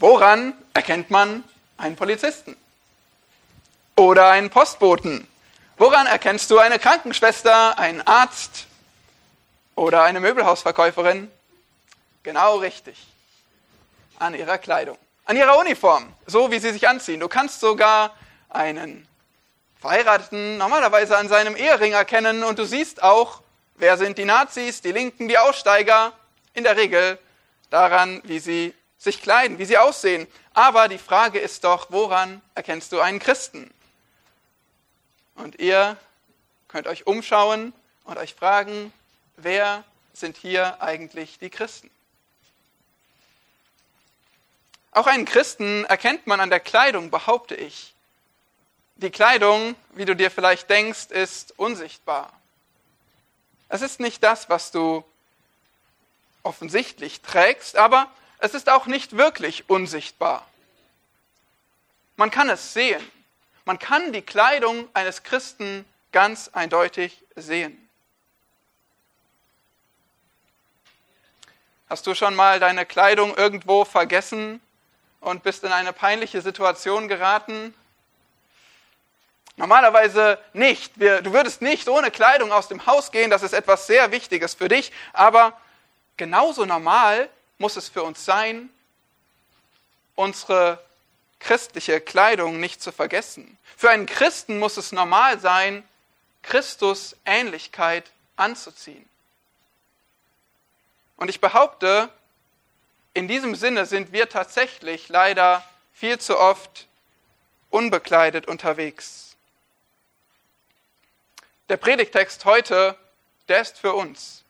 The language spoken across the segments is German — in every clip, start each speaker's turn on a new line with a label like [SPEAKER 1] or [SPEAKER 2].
[SPEAKER 1] Woran erkennt man einen Polizisten? Oder einen Postboten? Woran erkennst du eine Krankenschwester, einen Arzt oder eine Möbelhausverkäuferin? Genau richtig. An ihrer Kleidung, an ihrer Uniform, so wie sie sich anziehen. Du kannst sogar einen Verheirateten normalerweise an seinem Ehering erkennen und du siehst auch, wer sind die Nazis, die Linken, die Aussteiger, in der Regel daran, wie sie sich kleiden, wie sie aussehen. Aber die Frage ist doch, woran erkennst du einen Christen? Und ihr könnt euch umschauen und euch fragen, wer sind hier eigentlich die Christen? Auch einen Christen erkennt man an der Kleidung, behaupte ich. Die Kleidung, wie du dir vielleicht denkst, ist unsichtbar. Es ist nicht das, was du offensichtlich trägst, aber es ist auch nicht wirklich unsichtbar. Man kann es sehen. Man kann die Kleidung eines Christen ganz eindeutig sehen. Hast du schon mal deine Kleidung irgendwo vergessen und bist in eine peinliche Situation geraten? Normalerweise nicht. du würdest nicht ohne Kleidung aus dem Haus gehen, das ist etwas sehr Wichtiges für dich, aber genauso normal muss es für uns sein, unsere christliche Kleidung nicht zu vergessen. Für einen Christen muss es normal sein, Christus Ähnlichkeit anzuziehen. Und ich behaupte, in diesem Sinne sind wir tatsächlich leider viel zu oft unbekleidet unterwegs. Der Predigtext heute, der ist für uns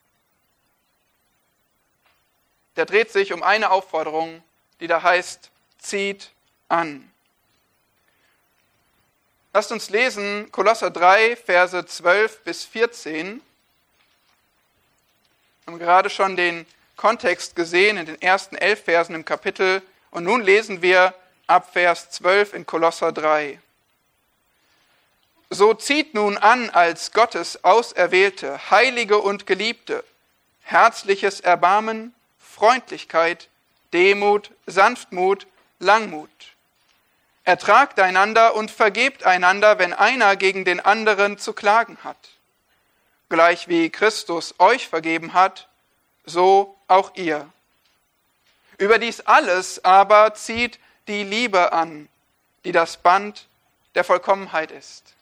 [SPEAKER 1] der dreht sich um eine Aufforderung, die da heißt, zieht an. Lasst uns lesen Kolosser 3, Verse 12 bis 14. Wir haben gerade schon den Kontext gesehen in den ersten elf Versen im Kapitel und nun lesen wir ab Vers 12 in Kolosser 3. So zieht nun an als Gottes Auserwählte, Heilige und Geliebte, herzliches Erbarmen, Freundlichkeit, Demut, Sanftmut, Langmut. Ertragt einander und vergebt einander, wenn einer gegen den anderen zu klagen hat. Gleich wie Christus euch vergeben hat, so auch ihr. Über dies alles aber zieht die Liebe an, die das Band der Vollkommenheit ist.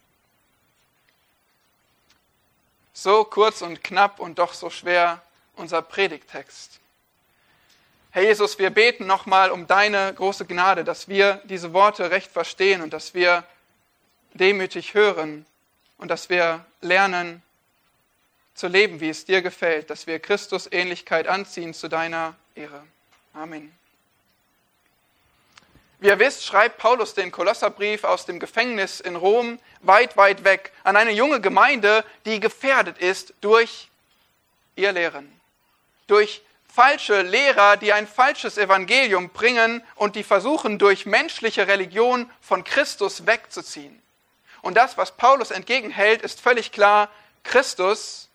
[SPEAKER 1] So kurz und knapp und doch so schwer unser Predigtext. Herr Jesus, wir beten nochmal um deine große Gnade, dass wir diese Worte recht verstehen und dass wir demütig hören und dass wir lernen zu leben, wie es dir gefällt, dass wir Christus Ähnlichkeit anziehen zu deiner Ehre. Amen. Wie ihr wisst, schreibt Paulus den Kolosserbrief aus dem Gefängnis in Rom weit, weit weg an eine junge Gemeinde, die gefährdet ist durch ihr Lehren, durch falsche Lehrer, die ein falsches Evangelium bringen und die versuchen, durch menschliche Religion von Christus wegzuziehen. Und das, was Paulus entgegenhält, ist völlig klar, Christus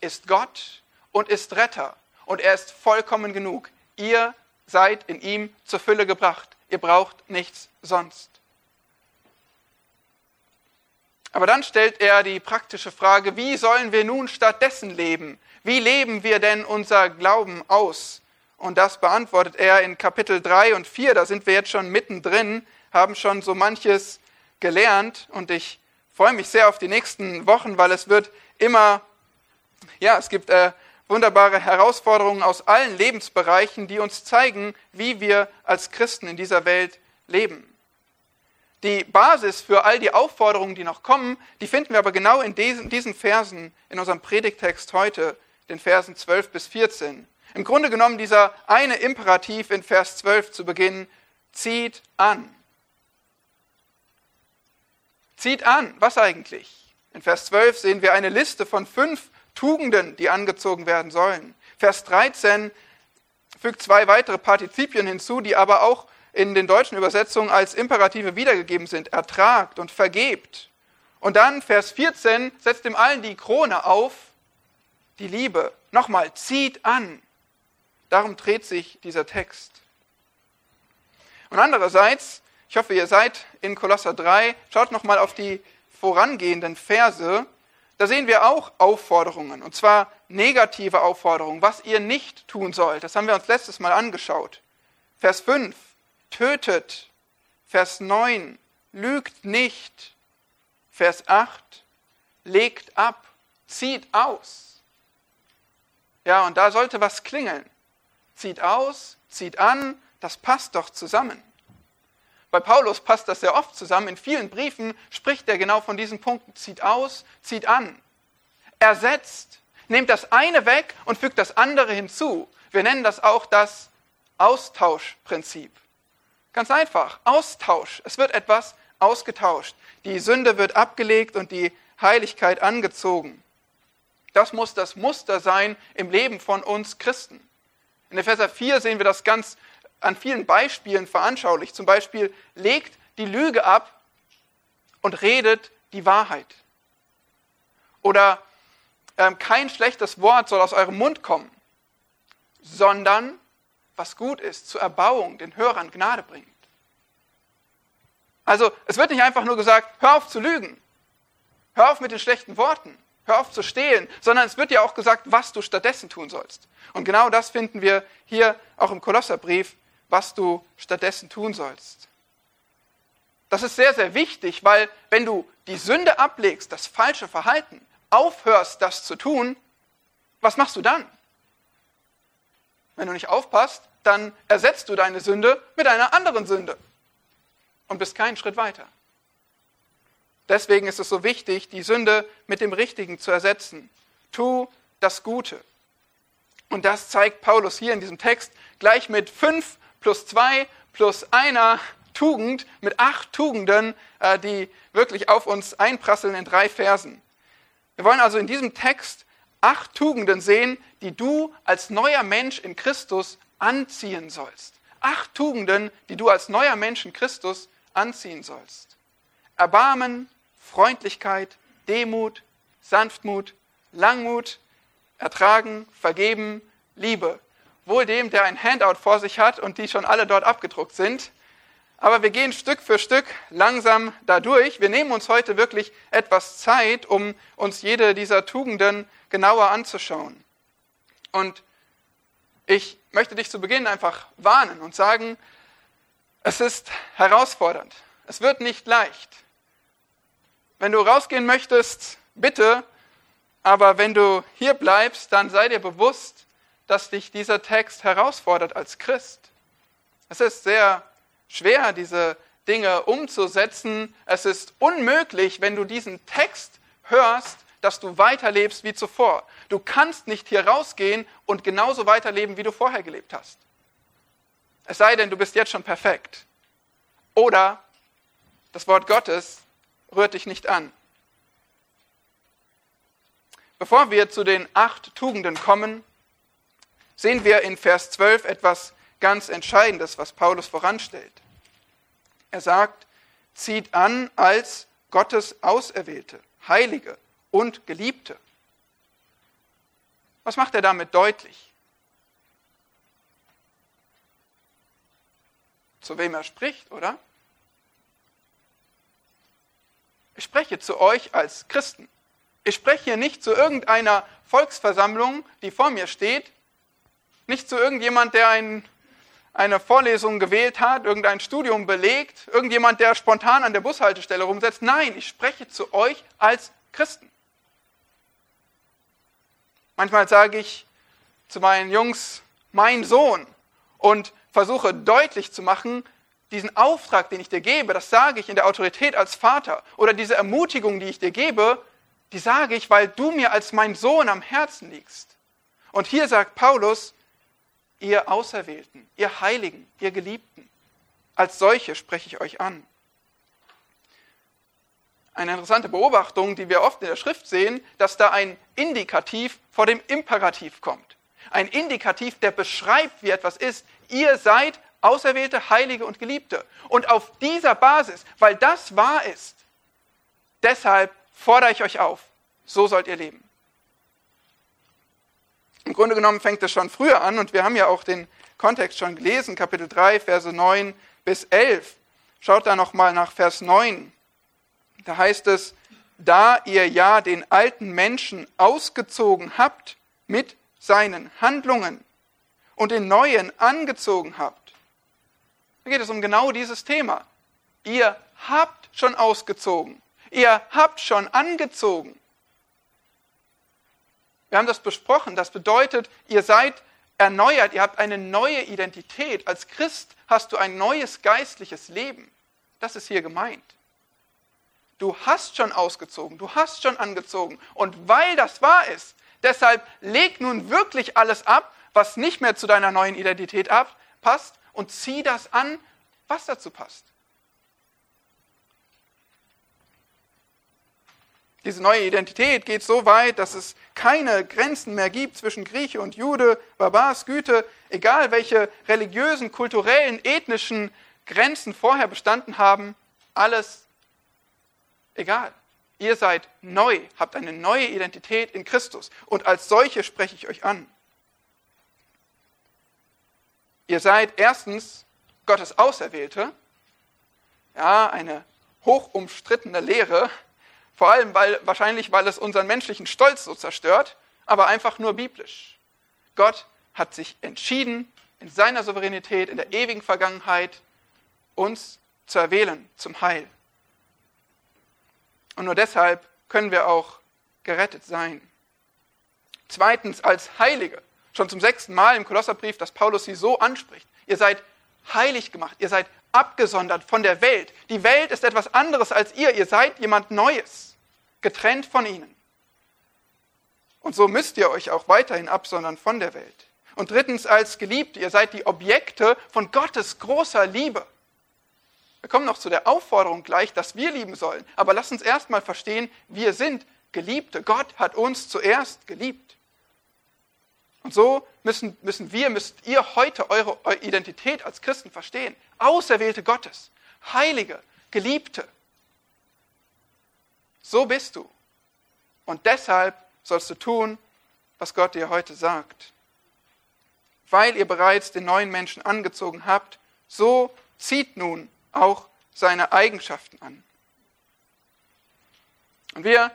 [SPEAKER 1] ist Gott und ist Retter und er ist vollkommen genug. Ihr seid in ihm zur Fülle gebracht. Ihr braucht nichts sonst. Aber dann stellt er die praktische Frage, wie sollen wir nun stattdessen leben? Wie leben wir denn unser Glauben aus? Und das beantwortet er in Kapitel 3 und 4. Da sind wir jetzt schon mittendrin, haben schon so manches gelernt und ich freue mich sehr auf die nächsten Wochen, weil es wird immer, ja, es gibt äh, wunderbare Herausforderungen aus allen Lebensbereichen, die uns zeigen, wie wir als Christen in dieser Welt leben. Die Basis für all die Aufforderungen, die noch kommen, die finden wir aber genau in diesen, diesen Versen in unserem Predigtext heute den Versen 12 bis 14. Im Grunde genommen dieser eine Imperativ in Vers 12 zu Beginn, zieht an. Zieht an, was eigentlich? In Vers 12 sehen wir eine Liste von fünf Tugenden, die angezogen werden sollen. Vers 13 fügt zwei weitere Partizipien hinzu, die aber auch in den deutschen Übersetzungen als Imperative wiedergegeben sind. Ertragt und vergebt. Und dann Vers 14 setzt dem allen die Krone auf die Liebe. Nochmal, zieht an. Darum dreht sich dieser Text. Und andererseits, ich hoffe, ihr seid in Kolosser 3, schaut nochmal auf die vorangehenden Verse. Da sehen wir auch Aufforderungen, und zwar negative Aufforderungen, was ihr nicht tun sollt. Das haben wir uns letztes Mal angeschaut. Vers 5, tötet. Vers 9, lügt nicht. Vers 8, legt ab, zieht aus. Ja, und da sollte was klingeln. Zieht aus, zieht an, das passt doch zusammen. Bei Paulus passt das sehr oft zusammen. In vielen Briefen spricht er genau von diesen Punkten. Zieht aus, zieht an. Ersetzt. Nehmt das eine weg und fügt das andere hinzu. Wir nennen das auch das Austauschprinzip. Ganz einfach. Austausch. Es wird etwas ausgetauscht. Die Sünde wird abgelegt und die Heiligkeit angezogen. Das muss das Muster sein im Leben von uns Christen. In Epheser 4 sehen wir das ganz an vielen Beispielen veranschaulicht. Zum Beispiel legt die Lüge ab und redet die Wahrheit. Oder ähm, kein schlechtes Wort soll aus eurem Mund kommen, sondern was gut ist, zur Erbauung den Hörern Gnade bringt. Also es wird nicht einfach nur gesagt, hör auf zu lügen, hör auf mit den schlechten Worten, hör auf zu stehlen, sondern es wird ja auch gesagt, was du stattdessen tun sollst. Und genau das finden wir hier auch im Kolosserbrief was du stattdessen tun sollst. Das ist sehr, sehr wichtig, weil wenn du die Sünde ablegst, das falsche Verhalten, aufhörst, das zu tun, was machst du dann? Wenn du nicht aufpasst, dann ersetzt du deine Sünde mit einer anderen Sünde und bist keinen Schritt weiter. Deswegen ist es so wichtig, die Sünde mit dem Richtigen zu ersetzen. Tu das Gute. Und das zeigt Paulus hier in diesem Text gleich mit fünf plus zwei plus einer Tugend mit acht Tugenden, äh, die wirklich auf uns einprasseln in drei Versen. Wir wollen also in diesem Text acht Tugenden sehen, die du als neuer Mensch in Christus anziehen sollst. Acht Tugenden, die du als neuer Mensch in Christus anziehen sollst. Erbarmen, Freundlichkeit, Demut, Sanftmut, Langmut, Ertragen, Vergeben, Liebe wohl dem, der ein Handout vor sich hat und die schon alle dort abgedruckt sind. Aber wir gehen Stück für Stück langsam dadurch. Wir nehmen uns heute wirklich etwas Zeit, um uns jede dieser Tugenden genauer anzuschauen. Und ich möchte dich zu Beginn einfach warnen und sagen, es ist herausfordernd. Es wird nicht leicht. Wenn du rausgehen möchtest, bitte, aber wenn du hier bleibst, dann sei dir bewusst, dass dich dieser Text herausfordert als Christ. Es ist sehr schwer, diese Dinge umzusetzen. Es ist unmöglich, wenn du diesen Text hörst, dass du weiterlebst wie zuvor. Du kannst nicht hier rausgehen und genauso weiterleben, wie du vorher gelebt hast. Es sei denn, du bist jetzt schon perfekt. Oder das Wort Gottes rührt dich nicht an. Bevor wir zu den acht Tugenden kommen, sehen wir in Vers 12 etwas ganz Entscheidendes, was Paulus voranstellt. Er sagt, zieht an als Gottes Auserwählte, Heilige und Geliebte. Was macht er damit deutlich? Zu wem er spricht, oder? Ich spreche zu euch als Christen. Ich spreche hier nicht zu irgendeiner Volksversammlung, die vor mir steht, nicht zu irgendjemand, der ein, eine Vorlesung gewählt hat, irgendein Studium belegt, irgendjemand, der spontan an der Bushaltestelle rumsetzt. Nein, ich spreche zu euch als Christen. Manchmal sage ich zu meinen Jungs, mein Sohn, und versuche deutlich zu machen, diesen Auftrag, den ich dir gebe, das sage ich in der Autorität als Vater. Oder diese Ermutigung, die ich dir gebe, die sage ich, weil du mir als mein Sohn am Herzen liegst. Und hier sagt Paulus, ihr Auserwählten, ihr Heiligen, ihr Geliebten. Als solche spreche ich euch an. Eine interessante Beobachtung, die wir oft in der Schrift sehen, dass da ein Indikativ vor dem Imperativ kommt. Ein Indikativ, der beschreibt, wie etwas ist. Ihr seid Auserwählte, Heilige und Geliebte. Und auf dieser Basis, weil das wahr ist, deshalb fordere ich euch auf, so sollt ihr leben. Im Grunde genommen fängt es schon früher an und wir haben ja auch den Kontext schon gelesen, Kapitel 3, Verse 9 bis 11. Schaut da nochmal nach Vers 9. Da heißt es, da ihr ja den alten Menschen ausgezogen habt mit seinen Handlungen und den neuen angezogen habt. Da geht es um genau dieses Thema. Ihr habt schon ausgezogen. Ihr habt schon angezogen. Wir haben das besprochen. Das bedeutet, ihr seid erneuert, ihr habt eine neue Identität. Als Christ hast du ein neues geistliches Leben. Das ist hier gemeint. Du hast schon ausgezogen, du hast schon angezogen. Und weil das wahr ist, deshalb leg nun wirklich alles ab, was nicht mehr zu deiner neuen Identität passt, und zieh das an, was dazu passt. Diese neue Identität geht so weit, dass es keine Grenzen mehr gibt zwischen Grieche und Jude, Barbar, Güte, egal welche religiösen, kulturellen, ethnischen Grenzen vorher bestanden haben, alles egal. Ihr seid neu, habt eine neue Identität in Christus und als solche spreche ich euch an. Ihr seid erstens Gottes Auserwählte, ja, eine hochumstrittene Lehre, vor allem weil, wahrscheinlich, weil es unseren menschlichen Stolz so zerstört, aber einfach nur biblisch. Gott hat sich entschieden, in seiner Souveränität, in der ewigen Vergangenheit, uns zu erwählen zum Heil. Und nur deshalb können wir auch gerettet sein. Zweitens als Heilige. Schon zum sechsten Mal im Kolosserbrief, dass Paulus sie so anspricht. Ihr seid heilig gemacht, ihr seid abgesondert von der Welt. Die Welt ist etwas anderes als ihr, ihr seid jemand Neues getrennt von ihnen. Und so müsst ihr euch auch weiterhin absondern von der Welt. Und drittens als Geliebte, ihr seid die Objekte von Gottes großer Liebe. Wir kommen noch zu der Aufforderung gleich, dass wir lieben sollen. Aber lasst uns erstmal verstehen, wir sind Geliebte. Gott hat uns zuerst geliebt. Und so müssen, müssen wir, müsst ihr heute eure Identität als Christen verstehen. Auserwählte Gottes, Heilige, Geliebte. So bist du. Und deshalb sollst du tun, was Gott dir heute sagt. Weil ihr bereits den neuen Menschen angezogen habt, so zieht nun auch seine Eigenschaften an. Und wir,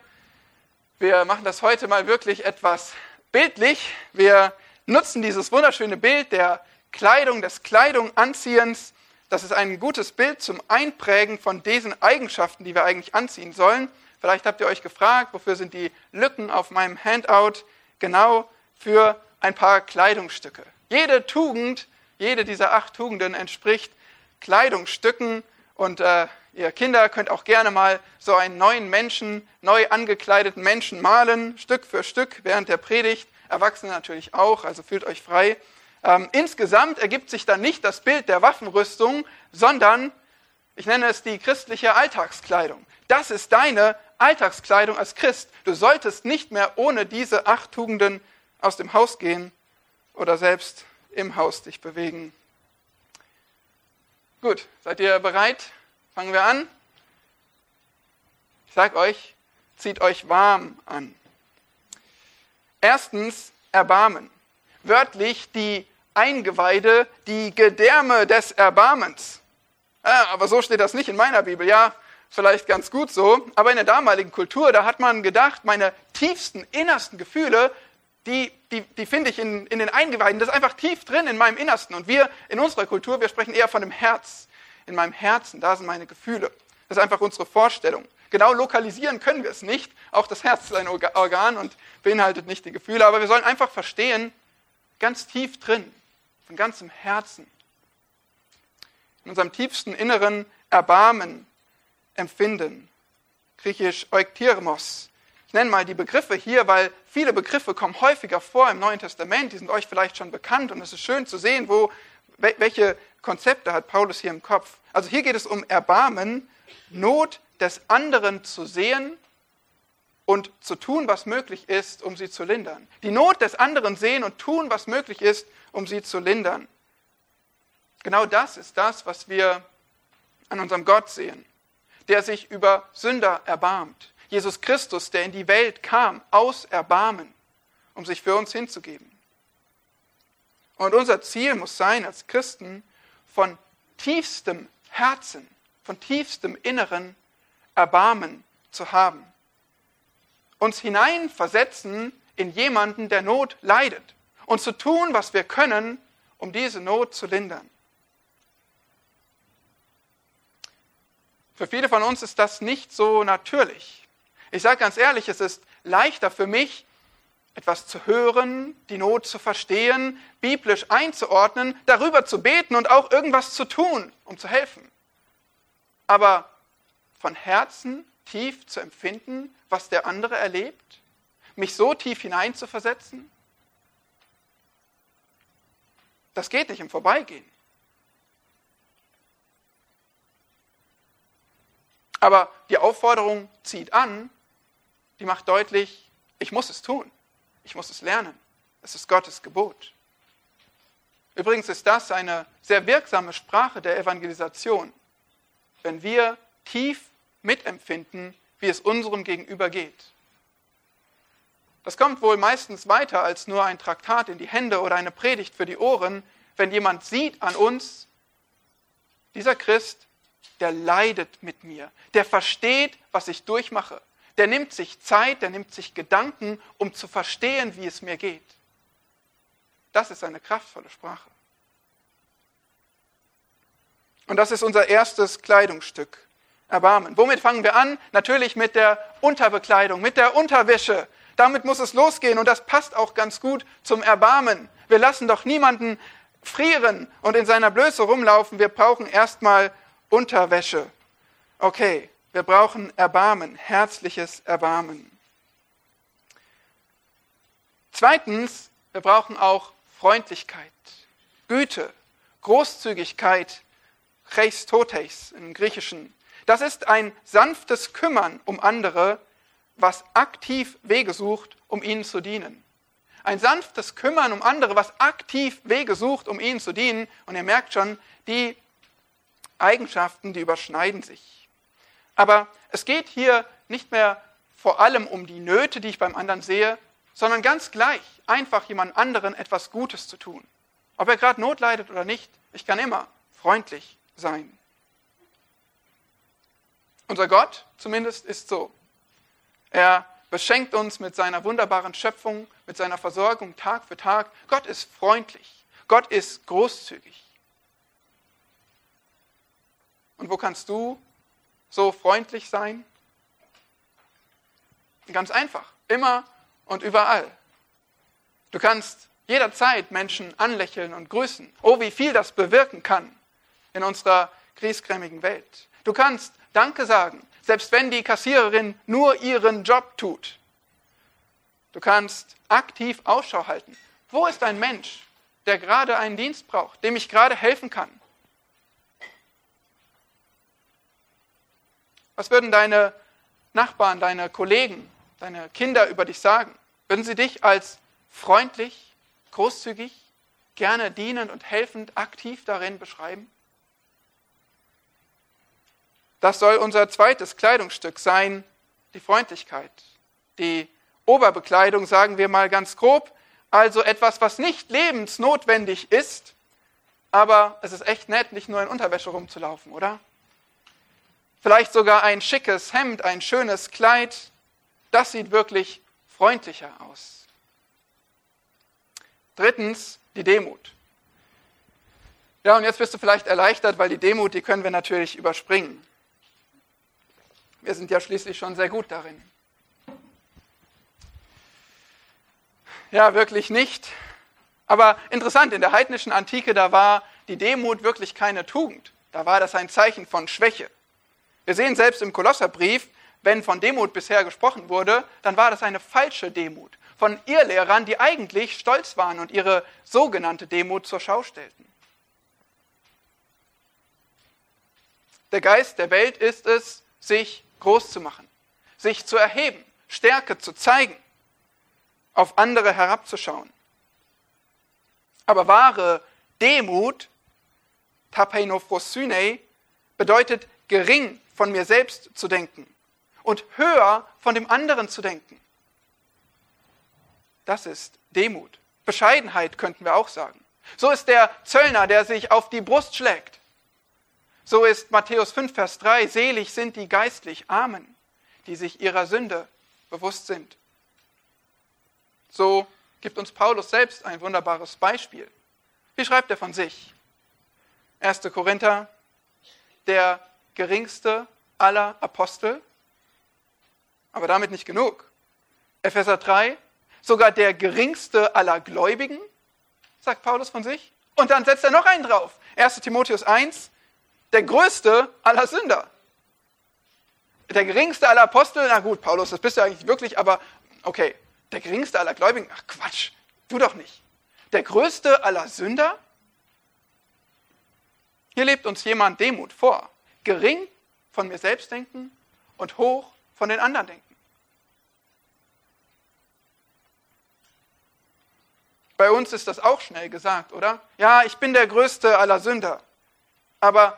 [SPEAKER 1] wir machen das heute mal wirklich etwas bildlich. Wir nutzen dieses wunderschöne Bild der Kleidung, des Kleidunganziehens. Das ist ein gutes Bild zum Einprägen von diesen Eigenschaften, die wir eigentlich anziehen sollen. Vielleicht habt ihr euch gefragt, wofür sind die Lücken auf meinem Handout? Genau für ein paar Kleidungsstücke. Jede Tugend, jede dieser acht Tugenden entspricht Kleidungsstücken und äh, ihr Kinder könnt auch gerne mal so einen neuen Menschen, neu angekleideten Menschen malen, Stück für Stück während der Predigt. Erwachsene natürlich auch, also fühlt euch frei. Ähm, insgesamt ergibt sich dann nicht das Bild der Waffenrüstung, sondern ich nenne es die christliche Alltagskleidung. Das ist deine Alltagskleidung als Christ. Du solltest nicht mehr ohne diese acht Tugenden aus dem Haus gehen oder selbst im Haus dich bewegen. Gut, seid ihr bereit? Fangen wir an. Ich sage euch, zieht euch warm an. Erstens Erbarmen. Wörtlich die Eingeweide, die Gedärme des Erbarmens. Ah, aber so steht das nicht in meiner Bibel. Ja, vielleicht ganz gut so, aber in der damaligen Kultur, da hat man gedacht, meine tiefsten, innersten Gefühle, die, die, die finde ich in, in den Eingeweiden, das ist einfach tief drin in meinem Innersten. Und wir in unserer Kultur, wir sprechen eher von dem Herz. In meinem Herzen, da sind meine Gefühle. Das ist einfach unsere Vorstellung. Genau lokalisieren können wir es nicht. Auch das Herz ist ein Organ und beinhaltet nicht die Gefühle. Aber wir sollen einfach verstehen, ganz tief drin, von ganzem Herzen, in unserem tiefsten Inneren Erbarmen, empfinden. Griechisch Euktyrmos. Nenne mal die Begriffe hier, weil viele Begriffe kommen häufiger vor im Neuen Testament. Die sind euch vielleicht schon bekannt und es ist schön zu sehen, wo, welche Konzepte hat Paulus hier im Kopf. Also hier geht es um Erbarmen, Not des anderen zu sehen und zu tun, was möglich ist, um sie zu lindern. Die Not des anderen sehen und tun, was möglich ist, um sie zu lindern. Genau das ist das, was wir an unserem Gott sehen der sich über Sünder erbarmt. Jesus Christus, der in die Welt kam, aus Erbarmen, um sich für uns hinzugeben. Und unser Ziel muss sein, als Christen von tiefstem Herzen, von tiefstem Inneren Erbarmen zu haben. Uns hineinversetzen in jemanden, der Not leidet und zu tun, was wir können, um diese Not zu lindern. Für viele von uns ist das nicht so natürlich. Ich sage ganz ehrlich, es ist leichter für mich, etwas zu hören, die Not zu verstehen, biblisch einzuordnen, darüber zu beten und auch irgendwas zu tun, um zu helfen. Aber von Herzen tief zu empfinden, was der andere erlebt, mich so tief hineinzuversetzen, das geht nicht im Vorbeigehen. Aber die Aufforderung zieht an, die macht deutlich, ich muss es tun. Ich muss es lernen. Es ist Gottes Gebot. Übrigens ist das eine sehr wirksame Sprache der Evangelisation, wenn wir tief mitempfinden, wie es unserem Gegenüber geht. Das kommt wohl meistens weiter als nur ein Traktat in die Hände oder eine Predigt für die Ohren, wenn jemand sieht an uns, dieser Christ, der leidet mit mir, der versteht, was ich durchmache, der nimmt sich Zeit, der nimmt sich Gedanken, um zu verstehen, wie es mir geht. Das ist eine kraftvolle Sprache. Und das ist unser erstes Kleidungsstück. Erbarmen. Womit fangen wir an? Natürlich mit der Unterbekleidung, mit der Unterwäsche. Damit muss es losgehen und das passt auch ganz gut zum Erbarmen. Wir lassen doch niemanden frieren und in seiner Blöße rumlaufen. Wir brauchen erstmal Unterwäsche. Okay, wir brauchen Erbarmen, herzliches Erbarmen. Zweitens, wir brauchen auch Freundlichkeit, Güte, Großzügigkeit, Chrestotes im Griechischen. Das ist ein sanftes Kümmern um andere, was aktiv Wege sucht, um ihnen zu dienen. Ein sanftes Kümmern um andere, was aktiv Wege sucht, um ihnen zu dienen. Und ihr merkt schon, die Eigenschaften, die überschneiden sich. Aber es geht hier nicht mehr vor allem um die Nöte, die ich beim anderen sehe, sondern ganz gleich einfach jemand anderen etwas Gutes zu tun. Ob er gerade Not leidet oder nicht, ich kann immer freundlich sein. Unser Gott zumindest ist so. Er beschenkt uns mit seiner wunderbaren Schöpfung, mit seiner Versorgung Tag für Tag. Gott ist freundlich. Gott ist großzügig. Und wo kannst du so freundlich sein? Ganz einfach, immer und überall. Du kannst jederzeit Menschen anlächeln und grüßen. Oh, wie viel das bewirken kann in unserer griesgrämigen Welt. Du kannst Danke sagen, selbst wenn die Kassiererin nur ihren Job tut. Du kannst aktiv Ausschau halten. Wo ist ein Mensch, der gerade einen Dienst braucht, dem ich gerade helfen kann? Was würden deine Nachbarn, deine Kollegen, deine Kinder über dich sagen? Würden sie dich als freundlich, großzügig, gerne dienend und helfend aktiv darin beschreiben? Das soll unser zweites Kleidungsstück sein, die Freundlichkeit. Die Oberbekleidung, sagen wir mal ganz grob, also etwas, was nicht lebensnotwendig ist, aber es ist echt nett, nicht nur in Unterwäsche rumzulaufen, oder? Vielleicht sogar ein schickes Hemd, ein schönes Kleid, das sieht wirklich freundlicher aus. Drittens, die Demut. Ja, und jetzt bist du vielleicht erleichtert, weil die Demut, die können wir natürlich überspringen. Wir sind ja schließlich schon sehr gut darin. Ja, wirklich nicht. Aber interessant, in der heidnischen Antike, da war die Demut wirklich keine Tugend. Da war das ein Zeichen von Schwäche. Wir sehen selbst im Kolosserbrief, wenn von Demut bisher gesprochen wurde, dann war das eine falsche Demut. Von Irrlehrern, die eigentlich stolz waren und ihre sogenannte Demut zur Schau stellten. Der Geist der Welt ist es, sich groß zu machen, sich zu erheben, Stärke zu zeigen, auf andere herabzuschauen. Aber wahre Demut, tapeinophrosyne, bedeutet gering von mir selbst zu denken und höher von dem anderen zu denken. Das ist Demut. Bescheidenheit könnten wir auch sagen. So ist der Zöllner, der sich auf die Brust schlägt So ist Matthäus 5, Vers 3, selig sind die geistlich Armen, die sich ihrer Sünde bewusst sind. So gibt uns Paulus selbst ein wunderbares Beispiel. Wie schreibt er von sich? 1. Korinther, der geringste aller Apostel, aber damit nicht genug. Epheser 3, sogar der geringste aller Gläubigen, sagt Paulus von sich. Und dann setzt er noch einen drauf. 1 Timotheus 1, der größte aller Sünder. Der geringste aller Apostel, na gut, Paulus, das bist du eigentlich wirklich, aber okay, der geringste aller Gläubigen, ach Quatsch, du doch nicht. Der größte aller Sünder? Hier lebt uns jemand Demut vor. Gering von mir selbst denken und hoch von den anderen denken. Bei uns ist das auch schnell gesagt, oder? Ja, ich bin der größte aller Sünder. Aber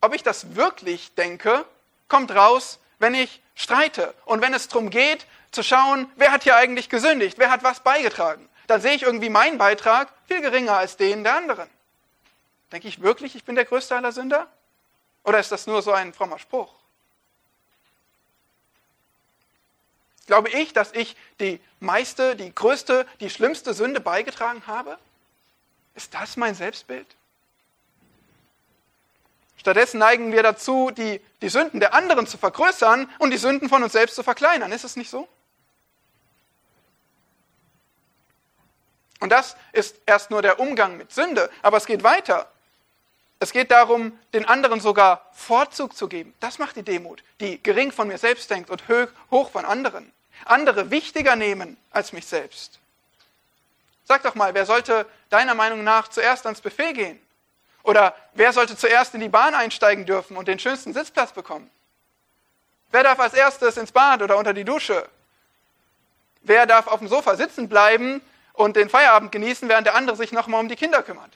[SPEAKER 1] ob ich das wirklich denke, kommt raus, wenn ich streite und wenn es darum geht, zu schauen, wer hat hier eigentlich gesündigt, wer hat was beigetragen. Dann sehe ich irgendwie meinen Beitrag viel geringer als den der anderen. Denke ich wirklich, ich bin der größte aller Sünder? Oder ist das nur so ein frommer Spruch? Glaube ich, dass ich die meiste, die größte, die schlimmste Sünde beigetragen habe? Ist das mein Selbstbild? Stattdessen neigen wir dazu, die, die Sünden der anderen zu vergrößern und die Sünden von uns selbst zu verkleinern. Ist es nicht so? Und das ist erst nur der Umgang mit Sünde, aber es geht weiter. Es geht darum, den anderen sogar Vorzug zu geben. Das macht die Demut, die gering von mir selbst denkt und hoch von anderen. Andere wichtiger nehmen als mich selbst. Sag doch mal, wer sollte deiner Meinung nach zuerst ans Buffet gehen? Oder wer sollte zuerst in die Bahn einsteigen dürfen und den schönsten Sitzplatz bekommen? Wer darf als erstes ins Bad oder unter die Dusche? Wer darf auf dem Sofa sitzen bleiben und den Feierabend genießen, während der andere sich nochmal um die Kinder kümmert?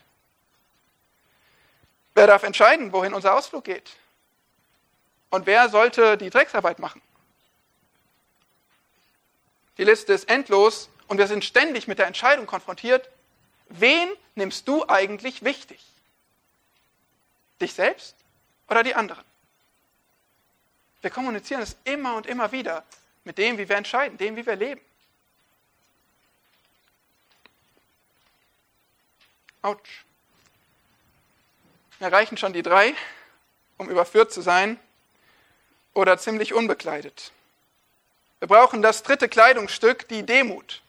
[SPEAKER 1] Wer darf entscheiden, wohin unser Ausflug geht? Und wer sollte die Drecksarbeit machen? Die Liste ist endlos und wir sind ständig mit der Entscheidung konfrontiert, wen nimmst du eigentlich wichtig? Dich selbst oder die anderen? Wir kommunizieren es immer und immer wieder mit dem, wie wir entscheiden, dem, wie wir leben. Autsch. Mir reichen schon die drei, um überführt zu sein oder ziemlich unbekleidet. Wir brauchen das dritte Kleidungsstück, die Demut.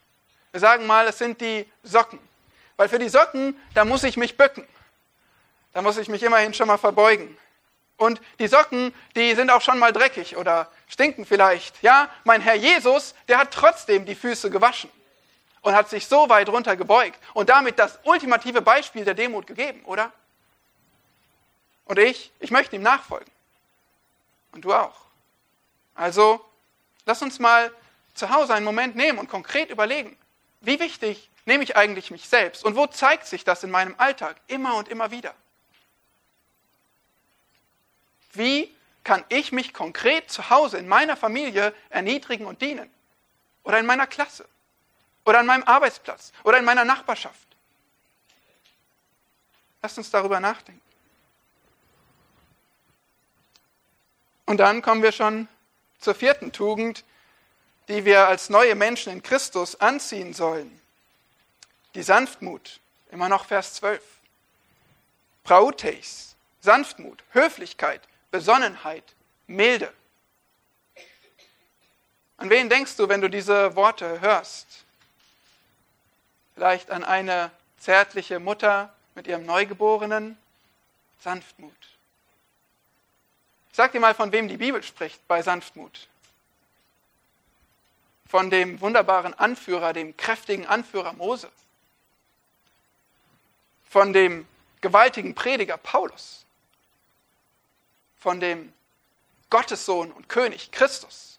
[SPEAKER 1] Wir sagen mal, es sind die Socken. Weil für die Socken, da muss ich mich bücken. Da muss ich mich immerhin schon mal verbeugen. Und die Socken, die sind auch schon mal dreckig oder stinken vielleicht. Ja, mein Herr Jesus, der hat trotzdem die Füße gewaschen und hat sich so weit runter gebeugt und damit das ultimative Beispiel der Demut gegeben, oder? Und ich, ich möchte ihm nachfolgen. Und du auch. Also, lass uns mal zu Hause einen Moment nehmen und konkret überlegen, wie wichtig nehme ich eigentlich mich selbst und wo zeigt sich das in meinem Alltag immer und immer wieder? Wie kann ich mich konkret zu Hause in meiner Familie erniedrigen und dienen? Oder in meiner Klasse? Oder an meinem Arbeitsplatz? Oder in meiner Nachbarschaft? Lasst uns darüber nachdenken. Und dann kommen wir schon zur vierten Tugend, die wir als neue Menschen in Christus anziehen sollen. Die Sanftmut, immer noch Vers 12. Prauteis, Sanftmut, Höflichkeit, Besonnenheit, Milde. An wen denkst du, wenn du diese Worte hörst? Vielleicht an eine zärtliche Mutter mit ihrem Neugeborenen? Sanftmut. Sag dir mal, von wem die Bibel spricht bei Sanftmut. Von dem wunderbaren Anführer, dem kräftigen Anführer Mose. Von dem gewaltigen Prediger Paulus. Von dem Gottessohn und König Christus.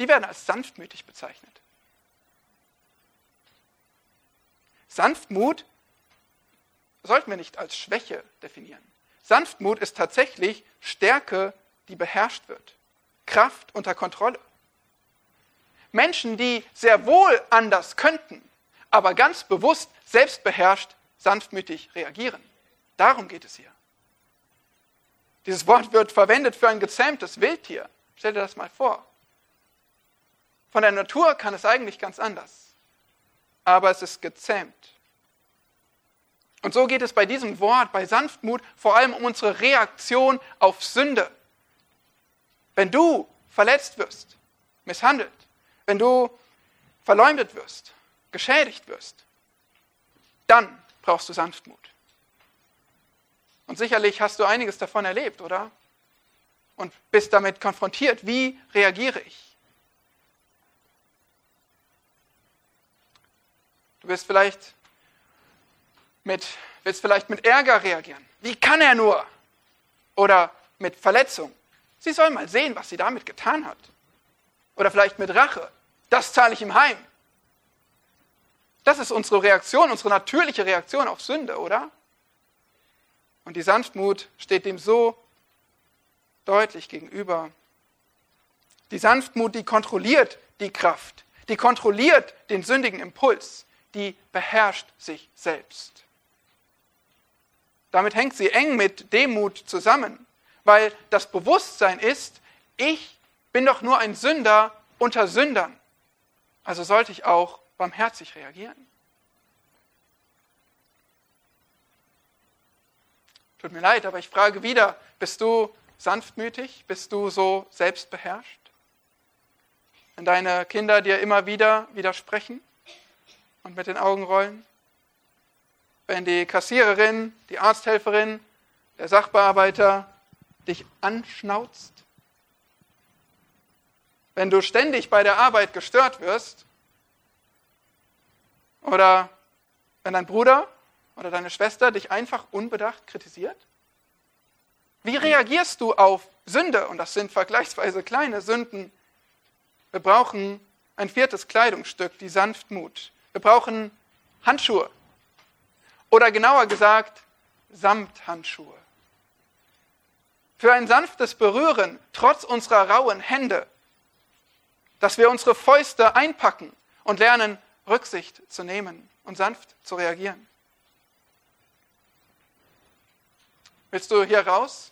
[SPEAKER 1] Die werden als sanftmütig bezeichnet. Sanftmut sollten wir nicht als Schwäche definieren. Sanftmut ist tatsächlich Stärke die beherrscht wird. Kraft unter Kontrolle. Menschen, die sehr wohl anders könnten, aber ganz bewusst selbstbeherrscht, sanftmütig reagieren. Darum geht es hier. Dieses Wort wird verwendet für ein gezähmtes Wildtier. Stell dir das mal vor. Von der Natur kann es eigentlich ganz anders. Aber es ist gezähmt. Und so geht es bei diesem Wort, bei Sanftmut, vor allem um unsere Reaktion auf Sünde. Wenn du verletzt wirst, misshandelt, wenn du verleumdet wirst, geschädigt wirst, dann brauchst du Sanftmut. Und sicherlich hast du einiges davon erlebt, oder? Und bist damit konfrontiert. Wie reagiere ich? Du bist vielleicht mit, willst vielleicht mit Ärger reagieren. Wie kann er nur? Oder mit Verletzung. Sie soll mal sehen, was sie damit getan hat. Oder vielleicht mit Rache. Das zahle ich ihm heim. Das ist unsere Reaktion, unsere natürliche Reaktion auf Sünde, oder? Und die Sanftmut steht dem so deutlich gegenüber. Die Sanftmut, die kontrolliert die Kraft, die kontrolliert den sündigen Impuls, die beherrscht sich selbst. Damit hängt sie eng mit Demut zusammen, weil das Bewusstsein ist, ich bin doch nur ein Sünder unter Sündern. Also sollte ich auch barmherzig reagieren. Tut mir leid, aber ich frage wieder, bist du sanftmütig? Bist du so selbstbeherrscht? Wenn deine Kinder dir immer wieder widersprechen und mit den Augen rollen? Wenn die Kassiererin, die Arzthelferin, der Sachbearbeiter dich anschnauzt? Wenn du ständig bei der Arbeit gestört wirst oder wenn dein Bruder oder deine Schwester dich einfach unbedacht kritisiert? Wie reagierst du auf Sünde? Und das sind vergleichsweise kleine Sünden. Wir brauchen ein viertes Kleidungsstück, die Sanftmut. Wir brauchen Handschuhe. Oder genauer gesagt, Samthandschuhe. Für ein sanftes Berühren, trotz unserer rauen Hände, dass wir unsere Fäuste einpacken und lernen, Rücksicht zu nehmen und sanft zu reagieren. Willst du hier raus?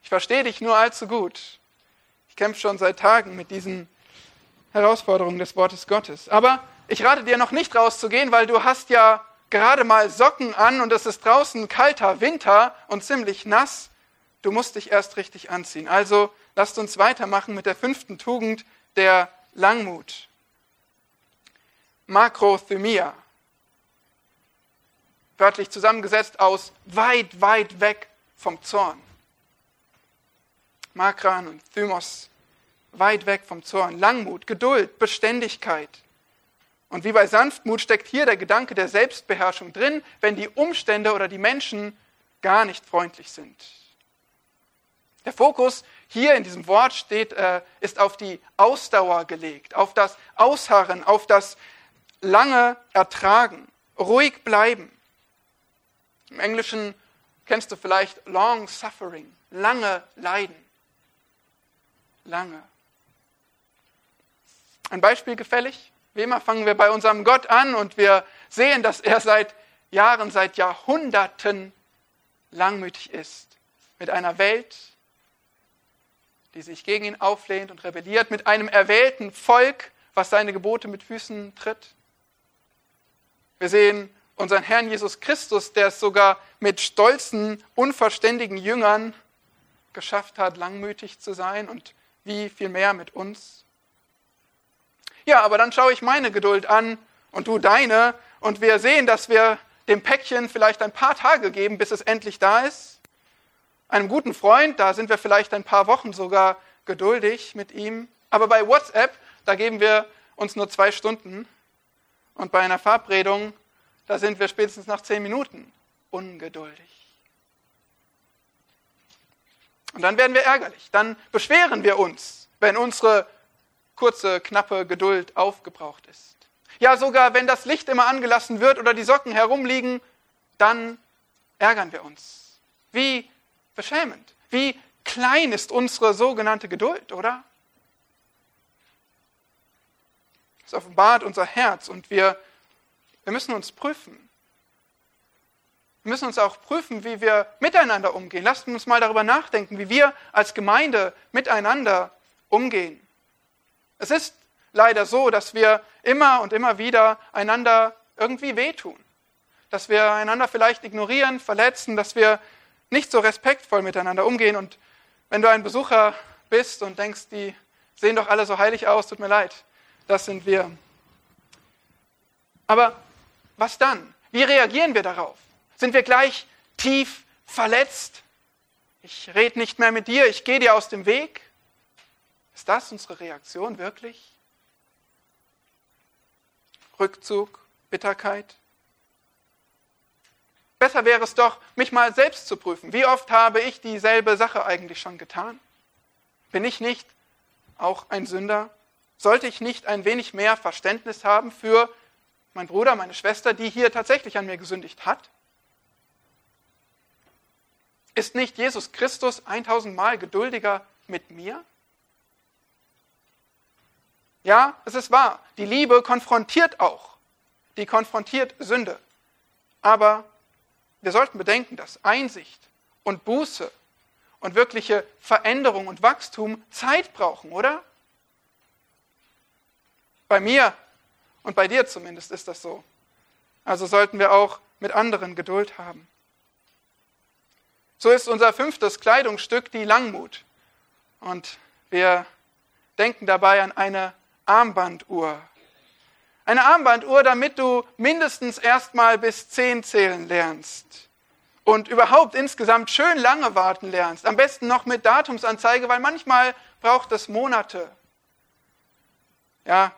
[SPEAKER 1] Ich verstehe dich nur allzu gut. Ich kämpfe schon seit Tagen mit diesen Herausforderungen des Wortes Gottes. Aber ich rate dir noch nicht rauszugehen, weil du hast ja gerade mal Socken an und es ist draußen kalter Winter und ziemlich nass. Du musst dich erst richtig anziehen. Also lasst uns weitermachen mit der fünften Tugend der Langmut. Makrothymia. Wörtlich zusammengesetzt aus weit, weit weg vom Zorn. Makran und Thymos, weit weg vom Zorn. Langmut, Geduld, Beständigkeit. Und wie bei Sanftmut steckt hier der Gedanke der Selbstbeherrschung drin, wenn die Umstände oder die Menschen gar nicht freundlich sind. Der Fokus hier in diesem Wort steht, äh, ist auf die Ausdauer gelegt, auf das Ausharren, auf das lange Ertragen, ruhig bleiben. Im Englischen kennst du vielleicht long suffering, lange Leiden. Lange. Ein Beispiel gefällig? Wie immer fangen wir bei unserem Gott an und wir sehen, dass er seit Jahren, seit Jahrhunderten langmütig ist. Mit einer Welt, die sich gegen ihn auflehnt und rebelliert, mit einem erwählten Volk, was seine Gebote mit Füßen tritt. Wir sehen unseren Herrn Jesus Christus, der es sogar mit stolzen, unverständigen Jüngern geschafft hat, langmütig zu sein und wie viel mehr mit uns. Ja, aber dann schaue ich meine Geduld an und du deine und wir sehen, dass wir dem Päckchen vielleicht ein paar Tage geben, bis es endlich da ist. Einem guten Freund, da sind wir vielleicht ein paar Wochen sogar geduldig mit ihm. Aber bei WhatsApp, da geben wir uns nur zwei Stunden. Und bei einer Verabredung, da sind wir spätestens nach zehn Minuten ungeduldig. Und dann werden wir ärgerlich. Dann beschweren wir uns, wenn unsere kurze, knappe Geduld aufgebraucht ist. Ja, sogar wenn das Licht immer angelassen wird oder die Socken herumliegen, dann ärgern wir uns. Wie beschämend. Wie klein ist unsere sogenannte Geduld, oder? Es offenbart unser Herz und wir, wir müssen uns prüfen. wir müssen uns auch prüfen, wie wir miteinander umgehen. Lasst uns mal darüber nachdenken, wie wir als Gemeinde miteinander umgehen. Es ist leider so, dass wir immer und immer wieder einander irgendwie wehtun. Dass wir einander vielleicht ignorieren, verletzen, dass wir nicht so respektvoll miteinander umgehen. Und wenn du ein Besucher bist und denkst, die sehen doch alle so heilig aus, tut mir leid, das sind wir. Aber was dann? Wie reagieren wir darauf? Sind wir gleich tief verletzt? Ich rede nicht mehr mit dir, ich gehe dir aus dem Weg? Ist das unsere Reaktion wirklich? Rückzug, Bitterkeit? Besser wäre es doch, mich mal selbst zu prüfen. Wie oft habe ich dieselbe Sache eigentlich schon getan? Bin ich nicht auch ein Sünder? Sollte ich nicht ein wenig mehr Verständnis haben für meinen Bruder, meine Schwester, die hier tatsächlich an mir gesündigt hat? Ist nicht Jesus Christus 1000 Mal geduldiger mit mir? Ja, es ist wahr. Die Liebe konfrontiert auch. Die konfrontiert Sünde. Aber wir sollten bedenken, dass Einsicht und Buße und wirkliche Veränderung und Wachstum Zeit brauchen, oder? Bei mir und bei dir zumindest ist das so. Also sollten wir auch mit anderen Geduld haben. So ist unser fünftes Kleidungsstück die Langmut. Und wir denken dabei an eine Armbanduhr. Eine Armbanduhr, damit du mindestens erstmal bis zehn zählen lernst. Und überhaupt insgesamt schön lange warten lernst. Am besten noch mit Datumsanzeige, weil manchmal braucht es Monate. Ja,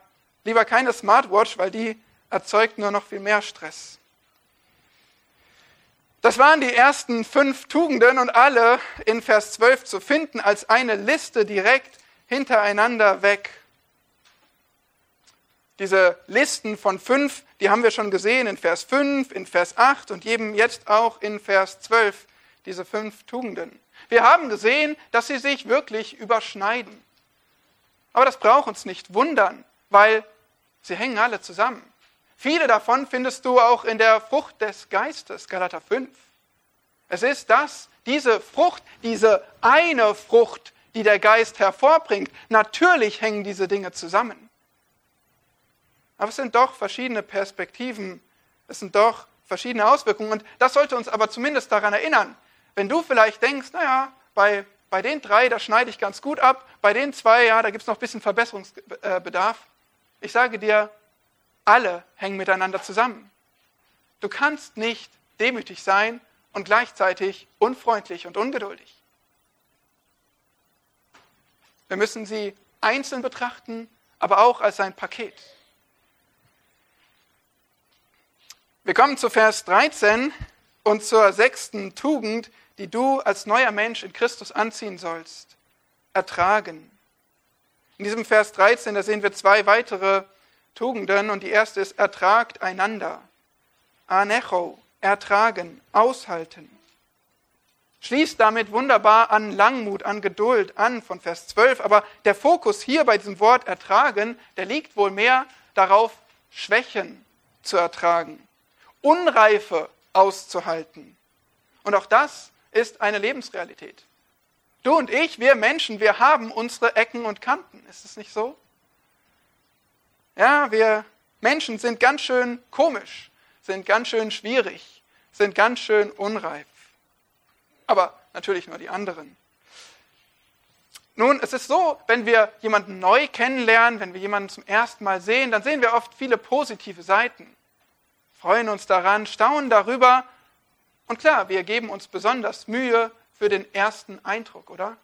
[SPEAKER 1] lieber keine Smartwatch, weil die erzeugt nur noch viel mehr Stress. Das waren die ersten fünf Tugenden und alle in Vers 12 zu finden als eine Liste direkt hintereinander weg. Diese Listen von fünf, die haben wir schon gesehen in Vers 5, in Vers 8 und eben jetzt auch in Vers 12, diese fünf Tugenden. Wir haben gesehen, dass sie sich wirklich überschneiden. Aber das braucht uns nicht wundern, weil sie hängen alle zusammen. Viele davon findest du auch in der Frucht des Geistes, Galater 5. Es ist das, diese Frucht, diese eine Frucht, die der Geist hervorbringt. Natürlich hängen diese Dinge zusammen. Aber es sind doch verschiedene Perspektiven, es sind doch verschiedene Auswirkungen. Und das sollte uns aber zumindest daran erinnern, wenn du vielleicht denkst, naja, bei, bei den drei, da schneide ich ganz gut ab, bei den zwei, ja, da gibt es noch ein bisschen Verbesserungsbedarf. Ich sage dir, alle hängen miteinander zusammen. Du kannst nicht demütig sein und gleichzeitig unfreundlich und ungeduldig. Wir müssen sie einzeln betrachten, aber auch als ein Paket. Wir kommen zu Vers 13 und zur sechsten Tugend, die du als neuer Mensch in Christus anziehen sollst. Ertragen. In diesem Vers 13, da sehen wir zwei weitere Tugenden und die erste ist ertragt einander. Anecho, ertragen, aushalten. Schließt damit wunderbar an Langmut, an Geduld an von Vers 12, aber der Fokus hier bei diesem Wort ertragen, der liegt wohl mehr darauf, Schwächen zu ertragen, Unreife auszuhalten. Und auch das ist eine Lebensrealität. Du und ich, wir Menschen, wir haben unsere Ecken und Kanten. Ist es nicht so? Ja, wir Menschen sind ganz schön komisch, sind ganz schön schwierig, sind ganz schön unreif. Aber natürlich nur die anderen. Nun, es ist so, wenn wir jemanden neu kennenlernen, wenn wir jemanden zum ersten Mal sehen, dann sehen wir oft viele positive Seiten, freuen uns daran, staunen darüber. Und klar, wir geben uns besonders Mühe für den ersten Eindruck, oder?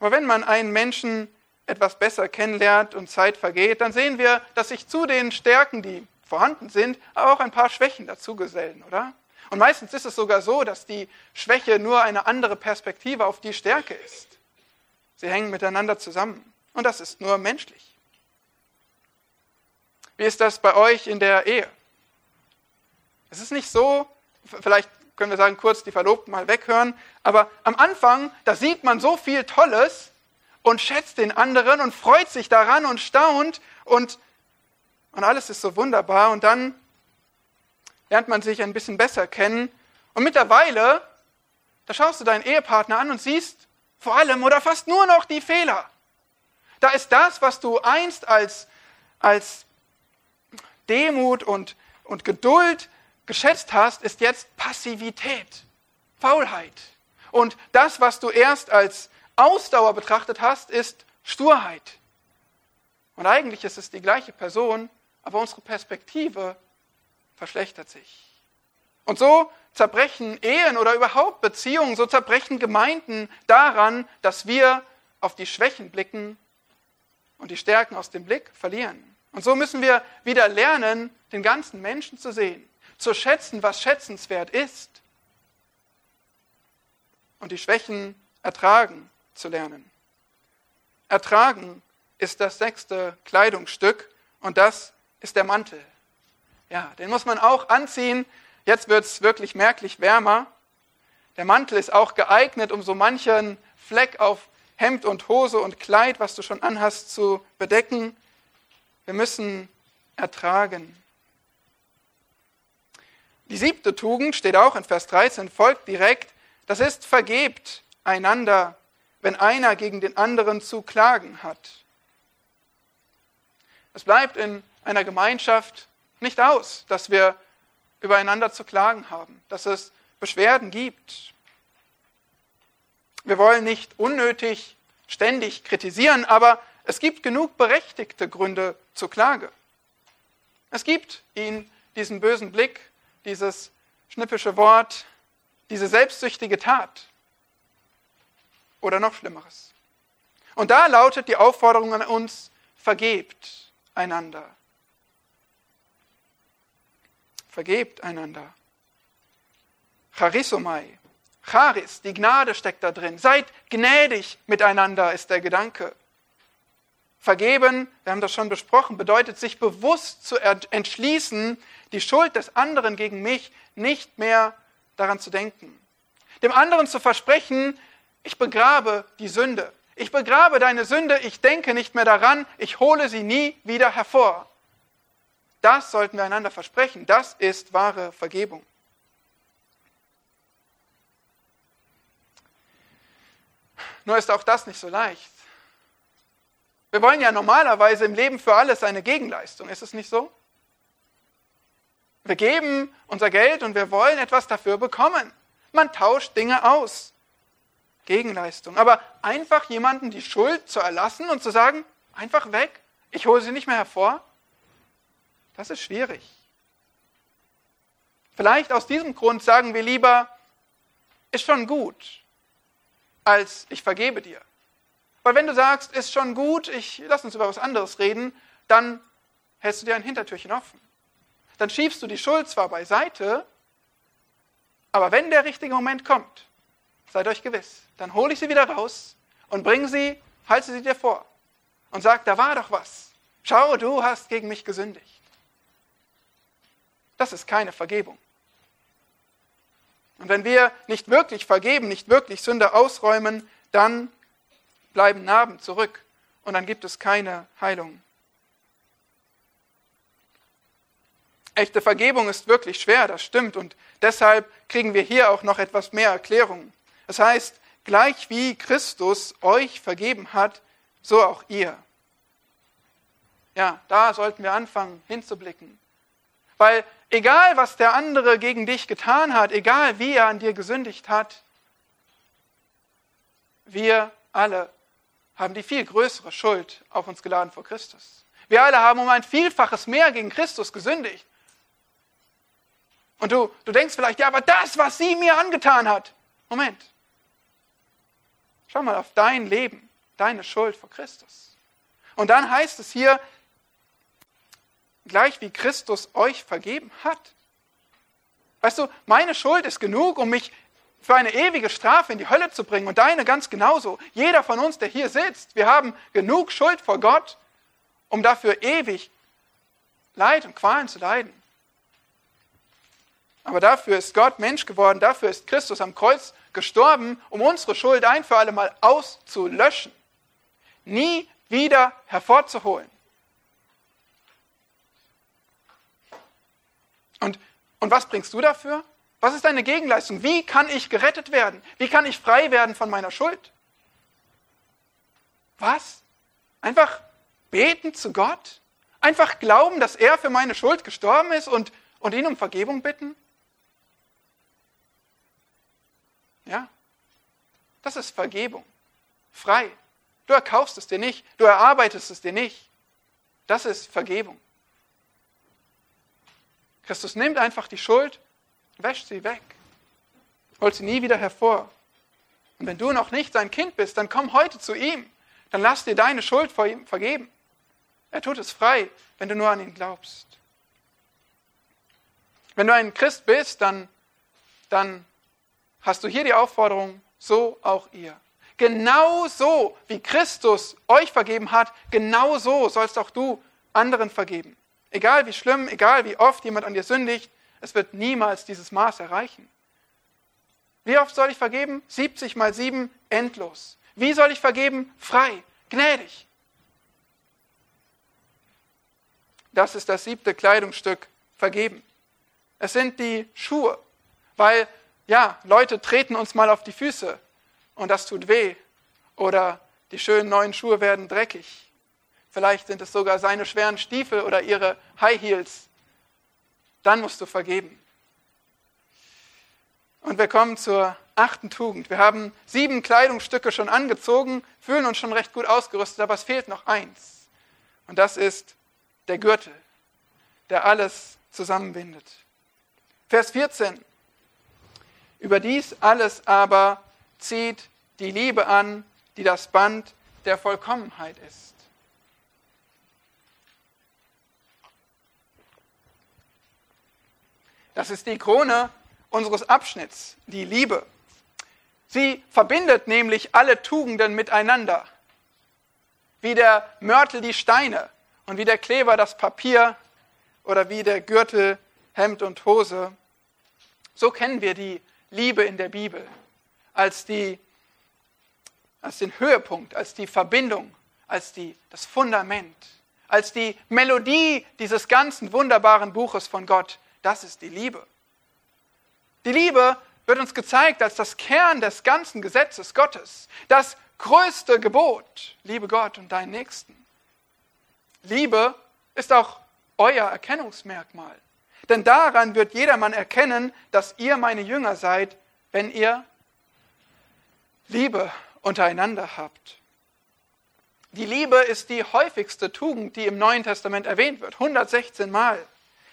[SPEAKER 1] Aber wenn man einen Menschen etwas besser kennenlernt und Zeit vergeht, dann sehen wir, dass sich zu den Stärken, die vorhanden sind, auch ein paar Schwächen dazugesellen, oder? Und meistens ist es sogar so, dass die Schwäche nur eine andere Perspektive auf die Stärke ist. Sie hängen miteinander zusammen. Und das ist nur menschlich. Wie ist das bei euch in der Ehe? Es ist nicht so, vielleicht können wir sagen, kurz die Verlobten mal weghören, aber am Anfang, da sieht man so viel Tolles und schätzt den anderen und freut sich daran und staunt und, und alles ist so wunderbar. Und dann, lernt man sich ein bisschen besser kennen. Und mittlerweile, da schaust du deinen Ehepartner an und siehst vor allem oder fast nur noch die Fehler. Da ist das, was du einst als, als Demut und, und Geduld geschätzt hast, ist jetzt Passivität, Faulheit. Und das, was du erst als Ausdauer betrachtet hast, ist Sturheit. Und eigentlich ist es die gleiche Person, aber unsere Perspektive verschlechtert sich. Und so zerbrechen Ehen oder überhaupt Beziehungen, so zerbrechen Gemeinden daran, dass wir auf die Schwächen blicken und die Stärken aus dem Blick verlieren. Und so müssen wir wieder lernen, den ganzen Menschen zu sehen, zu schätzen, was schätzenswert ist und die Schwächen ertragen zu lernen. Ertragen ist das sechste Kleidungsstück und das ist der Mantel. Ja, den muss man auch anziehen. Jetzt wird es wirklich merklich wärmer. Der Mantel ist auch geeignet, um so manchen Fleck auf Hemd und Hose und Kleid, was du schon anhast, zu bedecken. Wir müssen ertragen. Die siebte Tugend steht auch in Vers 13, folgt direkt. Das ist vergebt einander, wenn einer gegen den anderen zu klagen hat. Es bleibt in einer Gemeinschaft nicht aus, dass wir übereinander zu klagen haben, dass es Beschwerden gibt. Wir wollen nicht unnötig ständig kritisieren, aber es gibt genug berechtigte Gründe zur Klage. Es gibt ihn, diesen bösen Blick, dieses schnippische Wort, diese selbstsüchtige Tat oder noch Schlimmeres. Und da lautet die Aufforderung an uns, vergebt einander. Vergebt einander. Charisomai. Charis, die Gnade steckt da drin. Seid gnädig miteinander, ist der Gedanke. Vergeben, wir haben das schon besprochen, bedeutet sich bewusst zu entschließen, die Schuld des anderen gegen mich nicht mehr daran zu denken. Dem anderen zu versprechen, ich begrabe die Sünde. Ich begrabe deine Sünde, ich denke nicht mehr daran, ich hole sie nie wieder hervor. Das sollten wir einander versprechen. Das ist wahre Vergebung. Nur ist auch das nicht so leicht. Wir wollen ja normalerweise im Leben für alles eine Gegenleistung. Ist es nicht so? Wir geben unser Geld und wir wollen etwas dafür bekommen. Man tauscht Dinge aus. Gegenleistung. Aber einfach jemanden die Schuld zu erlassen und zu sagen, einfach weg, ich hole sie nicht mehr hervor, das ist schwierig. Vielleicht aus diesem Grund sagen wir lieber, ist schon gut, als ich vergebe dir. Weil wenn du sagst, ist schon gut, ich lass uns über was anderes reden, dann hältst du dir ein Hintertürchen offen. Dann schiebst du die Schuld zwar beiseite, aber wenn der richtige Moment kommt, seid euch gewiss, dann hole ich sie wieder raus und bringe sie, halte sie dir vor und sag, da war doch was. Schau, du hast gegen mich gesündigt. Das ist keine Vergebung. Und wenn wir nicht wirklich vergeben, nicht wirklich Sünde ausräumen, dann bleiben Narben zurück und dann gibt es keine Heilung. Echte Vergebung ist wirklich schwer, das stimmt, und deshalb kriegen wir hier auch noch etwas mehr Erklärung. Das heißt, gleich wie Christus euch vergeben hat, so auch ihr. Ja, da sollten wir anfangen hinzublicken. Weil egal, was der andere gegen dich getan hat, egal wie er an dir gesündigt hat, wir alle haben die viel größere Schuld auf uns geladen vor Christus. Wir alle haben um ein Vielfaches mehr gegen Christus gesündigt. Und du, du denkst vielleicht, ja, aber das, was sie mir angetan hat. Moment. Schau mal auf dein Leben, deine Schuld vor Christus. Und dann heißt es hier, gleich wie Christus euch vergeben hat. Weißt du, meine Schuld ist genug, um mich für eine ewige Strafe in die Hölle zu bringen und deine ganz genauso. Jeder von uns, der hier sitzt, wir haben genug Schuld vor Gott, um dafür ewig Leid und Qualen zu leiden. Aber dafür ist Gott Mensch geworden, dafür ist Christus am Kreuz gestorben, um unsere Schuld ein für alle Mal auszulöschen, nie wieder hervorzuholen. Und Und was bringst du dafür? Was ist deine Gegenleistung? Wie kann ich gerettet werden? Wie kann ich frei werden von meiner Schuld? Was? Einfach beten zu Gott? Einfach glauben, dass er für meine Schuld gestorben ist und, und ihn um Vergebung bitten? Ja, das ist Vergebung. Frei. Du erkaufst es dir nicht, du erarbeitest es dir nicht. Das ist Vergebung. Christus nimmt einfach die Schuld, wäscht sie weg, holt sie nie wieder hervor. Und wenn du noch nicht sein Kind bist, dann komm heute zu ihm. Dann lass dir deine Schuld vor ihm vergeben. Er tut es frei, wenn du nur an ihn glaubst. Wenn du ein Christ bist, dann, dann hast du hier die Aufforderung, so auch ihr. Genau so, wie Christus euch vergeben hat, genau so sollst auch du anderen vergeben. Egal wie schlimm, egal wie oft jemand an dir sündigt, es wird niemals dieses Maß erreichen. Wie oft soll ich vergeben? 70 mal 7, endlos. Wie soll ich vergeben? Frei, gnädig. Das ist das siebte Kleidungsstück, vergeben. Es sind die Schuhe, weil, ja, Leute treten uns mal auf die Füße und das tut weh. Oder die schönen neuen Schuhe werden dreckig. Vielleicht sind es sogar seine schweren Stiefel oder ihre High Heels. Dann musst du vergeben. Und wir kommen zur achten Tugend. Wir haben sieben Kleidungsstücke schon angezogen, fühlen uns schon recht gut ausgerüstet, aber es fehlt noch eins. Und das ist der Gürtel, der alles zusammenbindet. Vers 14. Über dies alles aber zieht die Liebe an, die das Band der Vollkommenheit ist. Das ist die Krone unseres Abschnitts, die Liebe. Sie verbindet nämlich alle Tugenden miteinander. Wie der Mörtel die Steine und wie der Kleber das Papier oder wie der Gürtel Hemd und Hose. So kennen wir die Liebe in der Bibel als, die, als den Höhepunkt, als die Verbindung, als die, das Fundament, als die Melodie dieses ganzen wunderbaren Buches von Gott, das ist die Liebe. Die Liebe wird uns gezeigt als das Kern des ganzen Gesetzes Gottes, das größte Gebot, liebe Gott und deinen Nächsten. Liebe ist auch euer Erkennungsmerkmal. Denn daran wird jedermann erkennen, dass ihr meine Jünger seid, wenn ihr Liebe untereinander habt. Die Liebe ist die häufigste Tugend, die im Neuen Testament erwähnt wird, 116 Mal.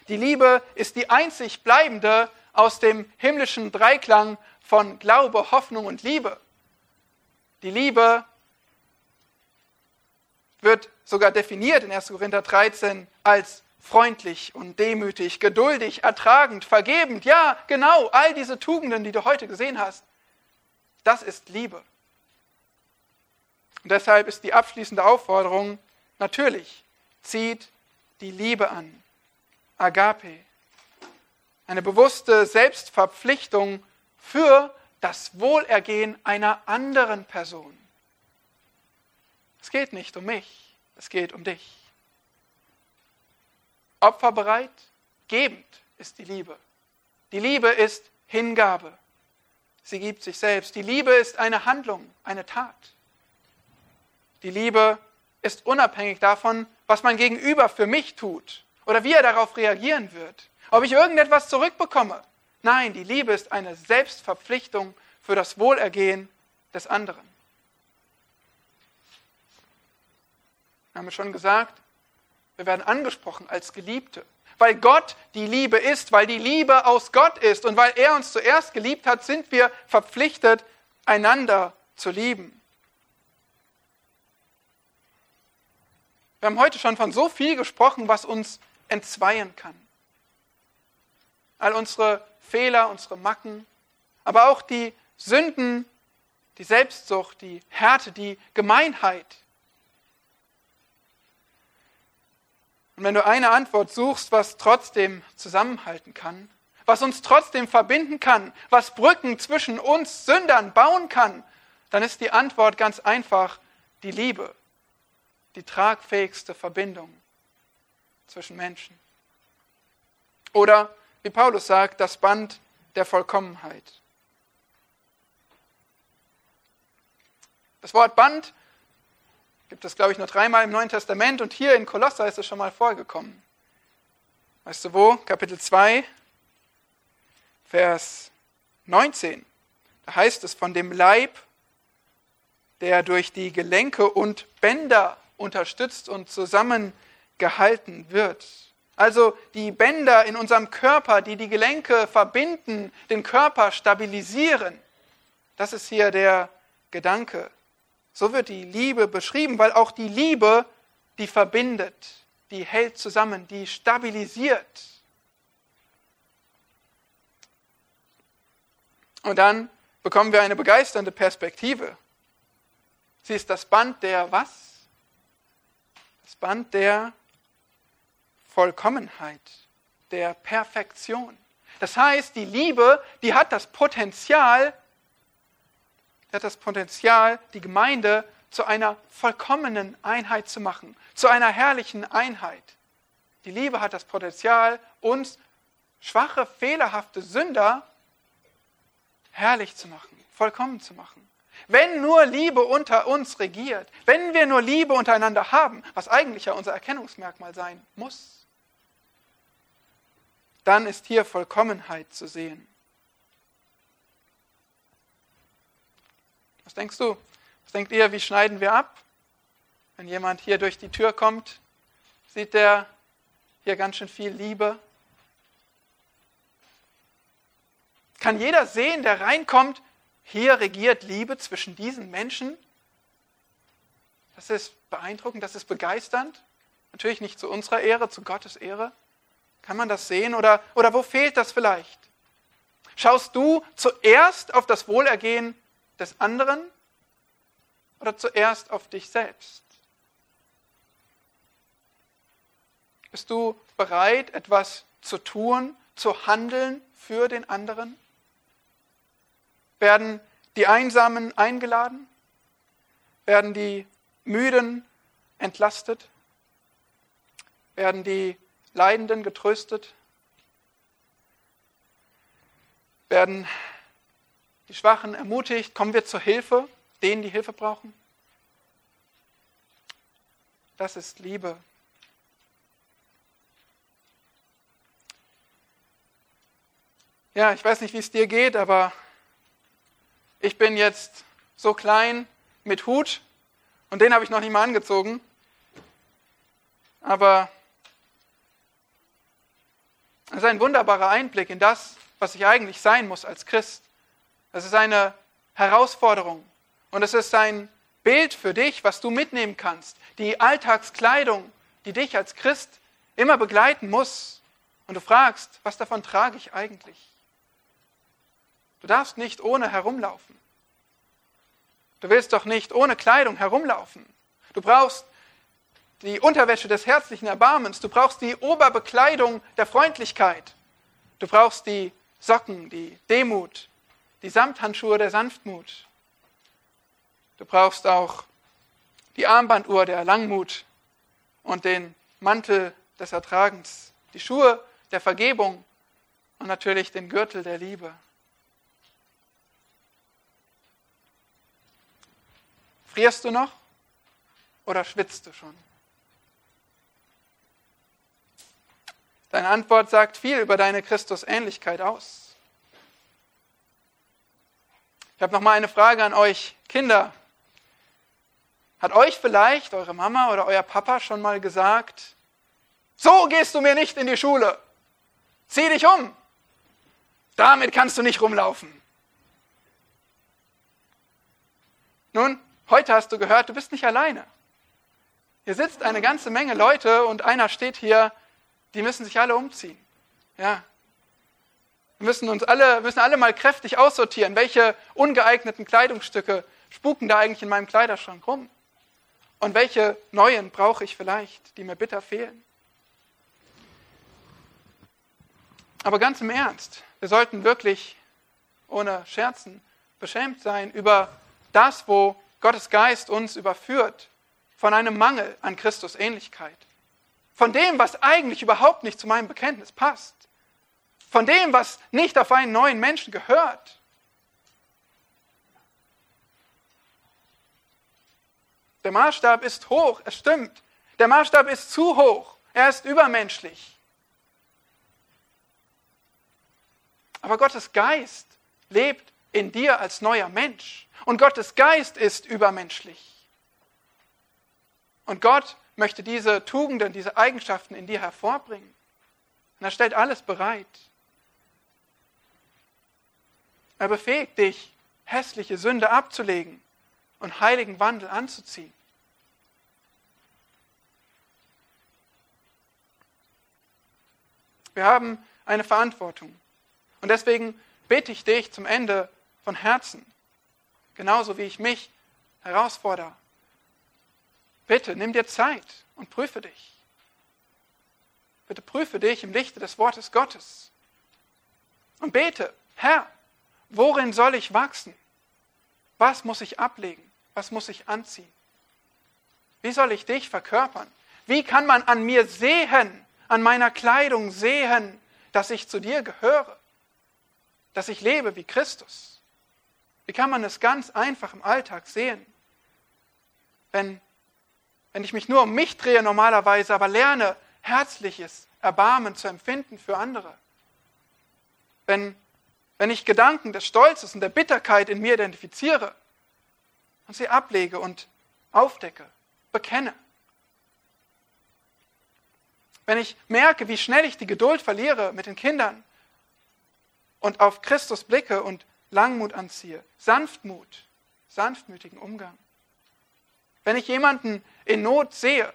[SPEAKER 1] Die Liebe ist die einzig bleibende aus dem himmlischen Dreiklang von Glaube, Hoffnung und Liebe. Die Liebe wird sogar definiert in 1. Korinther 13 als freundlich und demütig, geduldig, ertragend, vergebend. Ja, genau, all diese Tugenden, die du heute gesehen hast, das ist Liebe. Und deshalb ist die abschließende Aufforderung, natürlich, zieht die Liebe an. Agape. Eine bewusste Selbstverpflichtung für das Wohlergehen einer anderen Person. Es geht nicht um mich, es geht um dich. Opferbereit, gebend ist die Liebe. Die Liebe ist Hingabe. Sie gibt sich selbst. Die Liebe ist eine Handlung, eine Tat. Die Liebe ist unabhängig davon, was mein Gegenüber für mich tut oder wie er darauf reagieren wird, ob ich irgendetwas zurückbekomme. Nein, die Liebe ist eine Selbstverpflichtung für das Wohlergehen des anderen. Wir haben schon gesagt, wir werden angesprochen als Geliebte, weil Gott die Liebe ist, weil die Liebe aus Gott ist und weil er uns zuerst geliebt hat, sind wir verpflichtet, einander zu lieben. Wir haben heute schon von so viel gesprochen, was uns entzweien kann. All unsere Fehler, unsere Macken, aber auch die Sünden, die Selbstsucht, die Härte, die Gemeinheit. Und wenn du eine Antwort suchst, was trotzdem zusammenhalten kann, was uns trotzdem verbinden kann, was Brücken zwischen uns Sündern bauen kann, dann ist die Antwort ganz einfach die Liebe, die tragfähigste Verbindung zwischen Menschen. Oder wie Paulus sagt, das Band der Vollkommenheit. Das Wort Band gibt es, glaube ich, nur dreimal im Neuen Testament und hier in Kolosser ist es schon mal vorgekommen. Weißt du wo? Kapitel 2, Vers 19. Da heißt es von dem Leib, der durch die Gelenke und Bänder unterstützt und zusammengehalten wird. Also die Bänder in unserem Körper, die die Gelenke verbinden, den Körper stabilisieren. Das ist hier der Gedanke. So wird die Liebe beschrieben, weil auch die Liebe, die verbindet, die hält zusammen, die stabilisiert. Und dann bekommen wir eine begeisternde Perspektive. Sie ist das Band der was? Das Band der Vollkommenheit, der Perfektion. Das heißt, die Liebe, die hat das Potenzial, hat das Potenzial, die Gemeinde zu einer vollkommenen Einheit zu machen, zu einer herrlichen Einheit. Die Liebe hat das Potenzial, uns schwache, fehlerhafte Sünder herrlich zu machen, vollkommen zu machen. Wenn nur Liebe unter uns regiert, wenn wir nur Liebe untereinander haben, was eigentlich ja unser Erkennungsmerkmal sein muss, dann ist hier Vollkommenheit zu sehen. Was denkst du? Was denkt ihr, wie schneiden wir ab? Wenn jemand hier durch die Tür kommt, sieht der hier ganz schön viel Liebe. Kann jeder sehen, der reinkommt, hier regiert Liebe zwischen diesen Menschen? Das ist beeindruckend, das ist begeisternd. Natürlich nicht zu unserer Ehre, zu Gottes Ehre. Kann man das sehen oder, oder wo fehlt das vielleicht? Schaust du zuerst auf das Wohlergehen des anderen oder zuerst auf dich selbst? Bist du bereit, etwas zu tun, zu handeln für den anderen? Werden die Einsamen eingeladen? Werden die Müden entlastet? Werden die Leidenden getröstet? Werden die Schwachen ermutigt? Kommen wir zur Hilfe, denen die Hilfe brauchen? Das ist Liebe. Ja, ich weiß nicht, wie es dir geht, aber ich bin jetzt so klein mit Hut und den habe ich noch nicht mal angezogen. Aber es ist ein wunderbarer Einblick in das, was ich eigentlich sein muss als Christ. Es ist eine Herausforderung und es ist ein Bild für dich, was du mitnehmen kannst. Die Alltagskleidung, die dich als Christ immer begleiten muss. Und du fragst, was davon trage ich eigentlich? Du darfst nicht ohne herumlaufen. Du willst doch nicht ohne Kleidung herumlaufen. Du brauchst die Unterwäsche des herzlichen Erbarmens. Du brauchst die Oberbekleidung der Freundlichkeit. Du brauchst die Socken, die Demut, die Samthandschuhe der Sanftmut. Du brauchst auch die Armbanduhr der Langmut und den Mantel des Ertragens, die Schuhe der Vergebung und natürlich den Gürtel der Liebe. Frierst du noch oder schwitzt du schon? Deine Antwort sagt viel über deine Christusähnlichkeit aus. Ich habe noch mal eine Frage an euch Kinder. Hat euch vielleicht eure Mama oder euer Papa schon mal gesagt, so gehst du mir nicht in die Schule. Zieh dich um. Damit kannst du nicht rumlaufen. Nun, Heute hast du gehört, du bist nicht alleine. Hier sitzt eine ganze Menge Leute und einer steht hier, die müssen sich alle umziehen. Ja. Wir müssen uns alle, müssen alle mal kräftig aussortieren, welche ungeeigneten Kleidungsstücke spuken da eigentlich in meinem Kleiderschrank rum? Und welche neuen brauche ich vielleicht, die mir bitter fehlen? Aber ganz im Ernst, wir sollten wirklich ohne Scherzen beschämt sein über das, wo Gottes Geist uns überführt von einem Mangel an Christus Ähnlichkeit. Von dem, was eigentlich überhaupt nicht zu meinem Bekenntnis passt. von dem, was nicht auf einen neuen Menschen gehört. Der Maßstab ist hoch, es stimmt. Der Maßstab ist zu hoch, er ist übermenschlich. Aber Gottes Geist lebt in dir als neuer Mensch. Und Gottes Geist ist übermenschlich. Und Gott möchte diese Tugenden, diese Eigenschaften in dir hervorbringen. Und er stellt alles bereit. Er befähigt dich, hässliche Sünde abzulegen und heiligen Wandel anzuziehen. Wir haben eine Verantwortung. Und deswegen bitte ich dich zum Ende von Herzen, genauso wie ich mich herausfordere. Bitte nimm dir Zeit und prüfe dich. Bitte prüfe dich im Lichte des Wortes Gottes. Und bete, Herr, worin soll ich wachsen? Was muss ich ablegen? Was muss ich anziehen? Wie soll ich dich verkörpern? Wie kann man an mir sehen, an meiner Kleidung sehen, dass ich zu dir gehöre? dass ich lebe wie Christus? Wie kann man es ganz einfach im Alltag sehen? Wenn, wenn ich mich nur um mich drehe normalerweise, aber lerne, herzliches Erbarmen zu empfinden für andere. Wenn, wenn ich Gedanken des Stolzes und der Bitterkeit in mir identifiziere und sie ablege und aufdecke, bekenne. Wenn ich merke, wie schnell ich die Geduld verliere mit den Kindern und auf Christus blicke und Langmut anziehe, Sanftmut, sanftmütigen Umgang. Wenn ich jemanden in Not sehe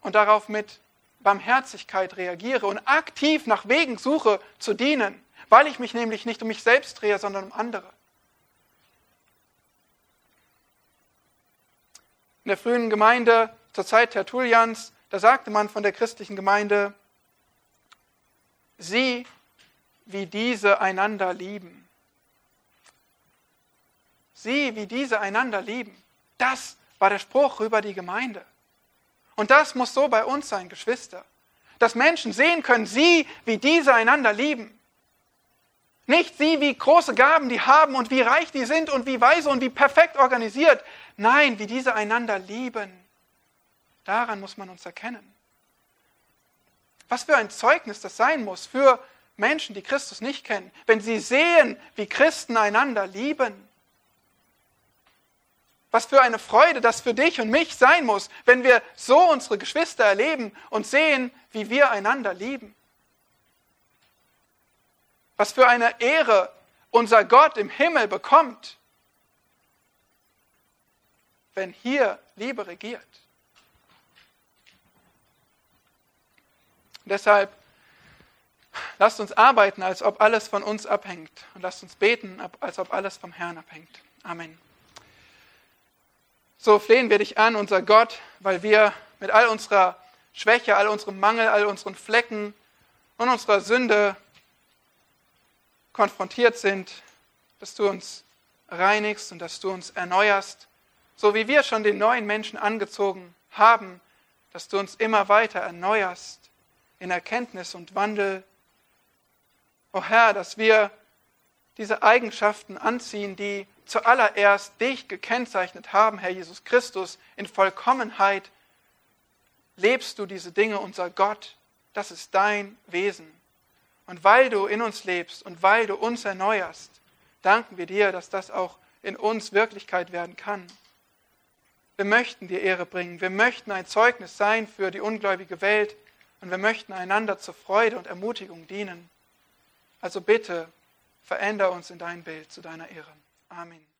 [SPEAKER 1] und darauf mit Barmherzigkeit reagiere und aktiv nach Wegen suche zu dienen, weil ich mich nämlich nicht um mich selbst drehe, sondern um andere. In der frühen Gemeinde zur Zeit Tertullians, da sagte man von der christlichen Gemeinde, sie wie diese einander lieben. Sie, wie diese einander lieben. Das war der Spruch über die Gemeinde. Und das muss so bei uns sein, Geschwister. Dass Menschen sehen können, sie, wie diese einander lieben. Nicht sie, wie große Gaben die haben und wie reich die sind und wie weise und wie perfekt organisiert. Nein, wie diese einander lieben. Daran muss man uns erkennen. Was für ein Zeugnis das sein muss für Menschen, die Christus nicht kennen, wenn sie sehen, wie Christen einander lieben. Was für eine Freude das für dich und mich sein muss, wenn wir so unsere Geschwister erleben und sehen, wie wir einander lieben. Was für eine Ehre unser Gott im Himmel bekommt, wenn hier Liebe regiert. deshalb Lasst uns arbeiten, als ob alles von uns abhängt. Und lasst uns beten, als ob alles vom Herrn abhängt. Amen. So flehen wir dich an, unser Gott, weil wir mit all unserer Schwäche, all unserem Mangel, all unseren Flecken und unserer Sünde konfrontiert sind, dass du uns reinigst und dass du uns erneuerst, so wie wir schon den neuen Menschen angezogen haben, dass du uns immer weiter erneuerst in Erkenntnis und Wandel. O Herr, dass wir diese Eigenschaften anziehen, die zuallererst dich gekennzeichnet haben, Herr Jesus Christus, in Vollkommenheit lebst du diese Dinge, unser Gott, das ist dein Wesen. Und weil du in uns lebst und weil du uns erneuerst, danken wir dir, dass das auch in uns Wirklichkeit werden kann. Wir möchten dir Ehre bringen, wir möchten ein Zeugnis sein für die ungläubige Welt und wir möchten einander zur Freude und Ermutigung dienen. Also bitte, veränder uns in dein Bild zu deiner Ehre. Amen.